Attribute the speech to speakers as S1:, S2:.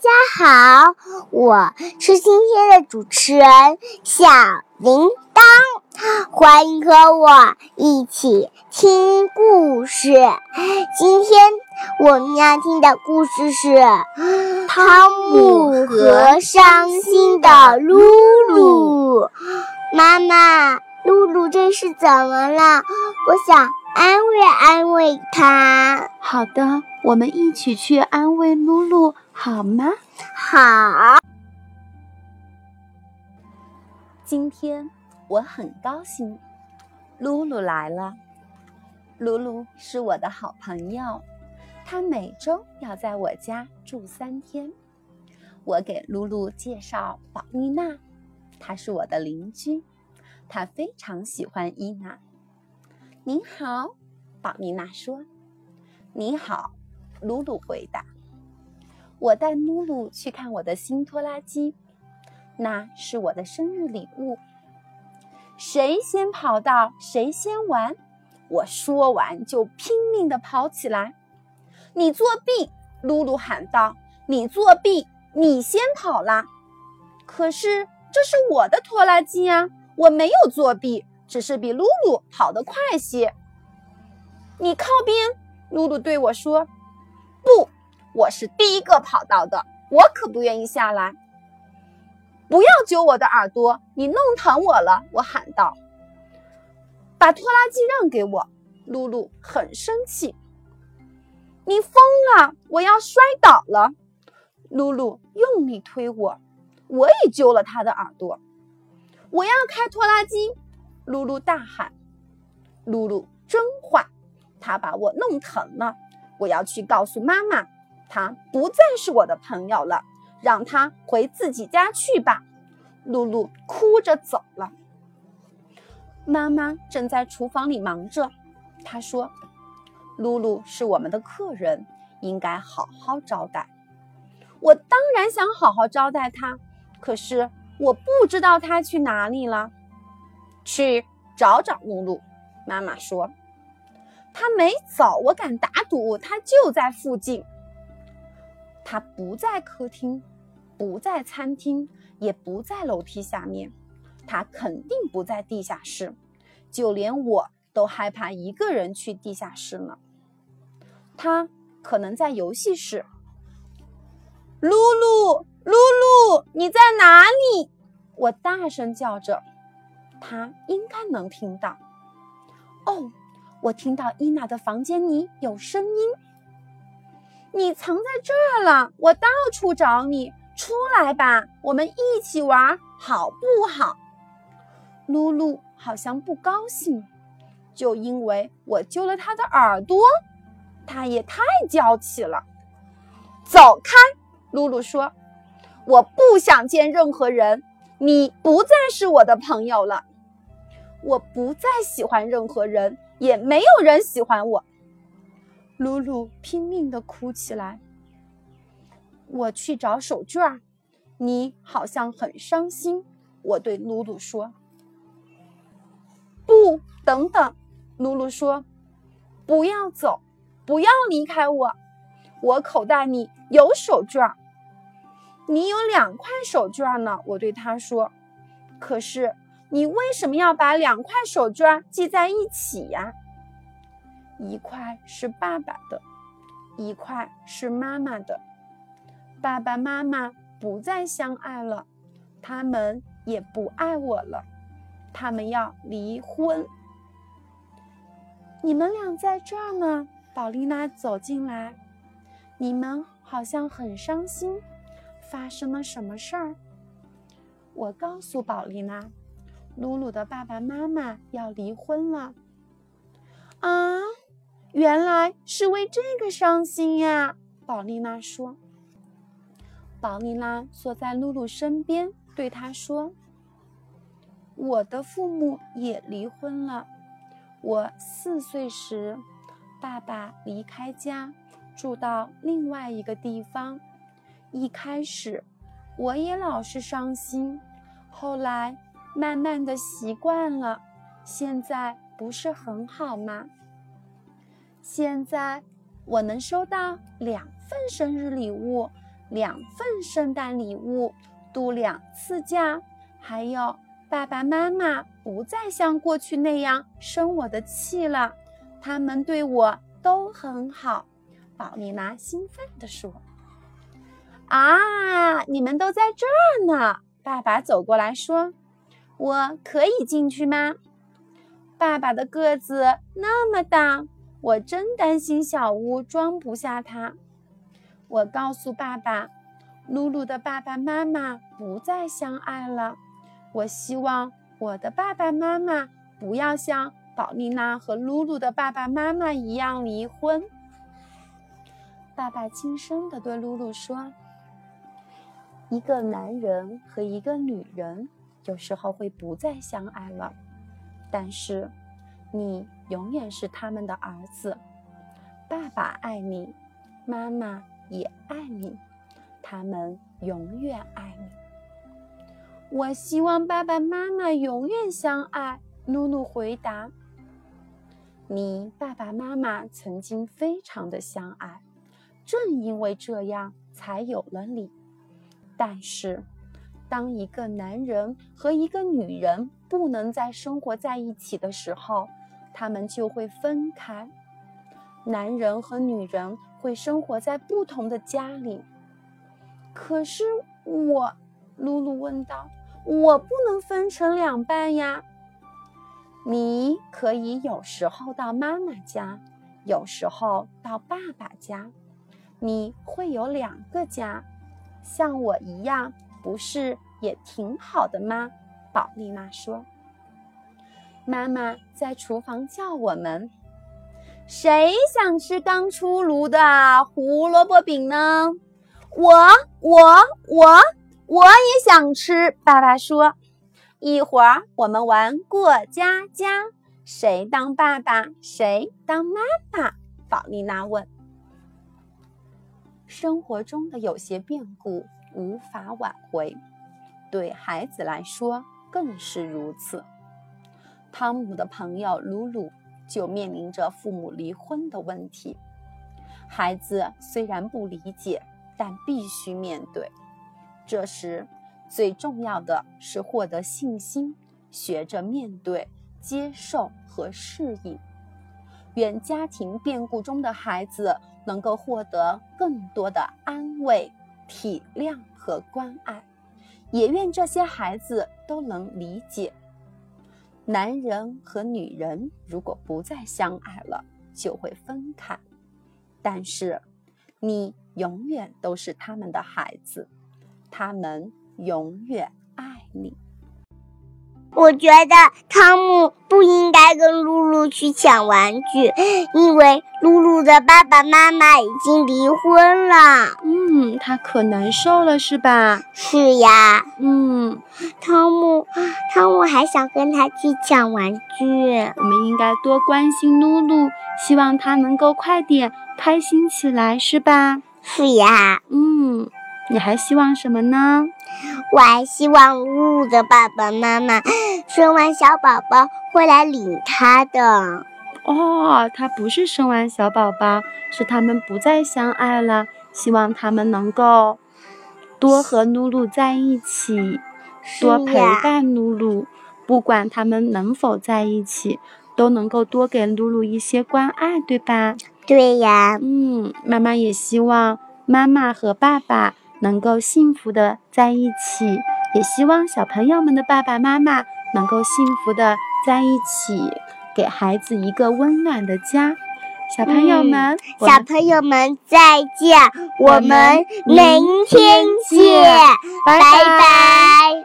S1: 家好，我是今天的主持人小铃铛，欢迎和我一起听故事。今天我们要听的故事是《汤姆和伤心的露露》。妈妈，露露这是怎么了？我想安慰安慰她。
S2: 好的，我们一起去安慰露露，好吗？
S1: 好。
S2: 今天我很高兴，露露来了。露露是我的好朋友，她每周要在我家住三天。我给露露介绍宝丽娜，她是我的邻居，她非常喜欢伊娜。您好，宝丽娜说。你好，露露回答。我带露露去看我的新拖拉机，那是我的生日礼物。谁先跑到谁先玩。我说完就拼命地跑起来。你作弊！露露喊道。你作弊！你先跑啦！可是这是我的拖拉机啊！我没有作弊，只是比露露跑得快些。你靠边！露露对我说：“不，我是第一个跑到的，我可不愿意下来。不要揪我的耳朵，你弄疼我了。”我喊道。“把拖拉机让给我！”露露很生气。“你疯了！我要摔倒了！”露露用力推我，我也揪了她的耳朵。“我要开拖拉机！”露露大喊。“露露真坏！”他把我弄疼了，我要去告诉妈妈，他不再是我的朋友了，让他回自己家去吧。露露哭着走了。妈妈正在厨房里忙着，她说：“露露是我们的客人，应该好好招待。”我当然想好好招待她，可是我不知道她去哪里了。去找找露露，妈妈说。他没走，我敢打赌，他就在附近。他不在客厅，不在餐厅，也不在楼梯下面，他肯定不在地下室。就连我都害怕一个人去地下室呢。他可能在游戏室。露露，露露，你在哪里？我大声叫着，他应该能听到。哦。我听到伊娜的房间里有声音，你藏在这儿了。我到处找你，出来吧，我们一起玩，好不好？露露好像不高兴，就因为我揪了她的耳朵，她也太娇气了。走开，露露说：“我不想见任何人，你不再是我的朋友了。我不再喜欢任何人。”也没有人喜欢我。露露拼命的哭起来。我去找手绢你好像很伤心。我对露露说：“不，等等。”露露说：“不要走，不要离开我。我口袋里有手绢你有两块手绢呢。”我对他说：“可是。”你为什么要把两块手绢系在一起呀？一块是爸爸的，一块是妈妈的。爸爸妈妈不再相爱了，他们也不爱我了，他们要离婚。你们俩在这儿呢。宝丽娜走进来，你们好像很伤心，发生了什么事儿？我告诉宝丽娜。露露的爸爸妈妈要离婚了，啊，原来是为这个伤心呀！宝丽娜说。宝丽娜坐在露露身边，对她说：“我的父母也离婚了。我四岁时，爸爸离开家，住到另外一个地方。一开始，我也老是伤心，后来……”慢慢的习惯了，现在不是很好吗？现在我能收到两份生日礼物，两份圣诞礼物，度两次假，还有爸爸妈妈不再像过去那样生我的气了，他们对我都很好。宝丽娜兴奋地说：“啊，你们都在这儿呢！”爸爸走过来说：“我可以进去吗？”爸爸的个子那么大，我真担心小屋装不下他。我告诉爸爸，露露的爸爸妈妈不再相爱了。我希望我的爸爸妈妈不要像宝丽娜和露露的爸爸妈妈一样离婚。爸爸轻声地对露露说：“一个男人和一个女人有时候会不再相爱了。”但是，你永远是他们的儿子。爸爸爱你，妈妈也爱你，他们永远爱你。我希望爸爸妈妈永远相爱。露露回答：“你爸爸妈妈曾经非常的相爱，正因为这样才有了你。但是……”当一个男人和一个女人不能再生活在一起的时候，他们就会分开。男人和女人会生活在不同的家里。可是我，露露问道：“我不能分成两半呀？”你可以有时候到妈妈家，有时候到爸爸家，你会有两个家，像我一样。不是也挺好的吗？宝丽娜说：“妈妈在厨房叫我们，谁想吃刚出炉的胡萝卜饼呢？我、我、我，我也想吃。”爸爸说：“一会儿我们玩过家家，谁当爸爸，谁当妈妈？”宝丽娜问。生活中的有些变故。无法挽回，对孩子来说更是如此。汤姆的朋友鲁鲁就面临着父母离婚的问题。孩子虽然不理解，但必须面对。这时，最重要的是获得信心，学着面对、接受和适应。愿家庭变故中的孩子能够获得更多的安慰。体谅和关爱，也愿这些孩子都能理解。男人和女人如果不再相爱了，就会分开。但是，你永远都是他们的孩子，他们永远爱你。
S1: 我觉得汤姆不应该跟露露去抢玩具，因为露露的爸爸妈妈已经离婚了。
S2: 嗯，他可难受了，是吧？
S1: 是呀。
S2: 嗯，
S1: 汤姆，汤姆还想跟他去抢玩具。
S2: 我们应该多关心露露，希望她能够快点开心起来，是吧？
S1: 是呀。
S2: 嗯。你还希望什么呢？
S1: 我还希望露露的爸爸妈妈生完小宝宝会来领他的。
S2: 哦，他不是生完小宝宝，是他们不再相爱了。希望他们能够多和露露在一起，多陪伴露露。不管他们能否在一起，都能够多给露露一些关爱，对吧？
S1: 对呀。
S2: 嗯，妈妈也希望妈妈和爸爸。能够幸福的在一起，也希望小朋友们的爸爸妈妈能够幸福的在一起，给孩子一个温暖的家。小朋友们，
S1: 小朋友们再见，我们明天见，拜拜。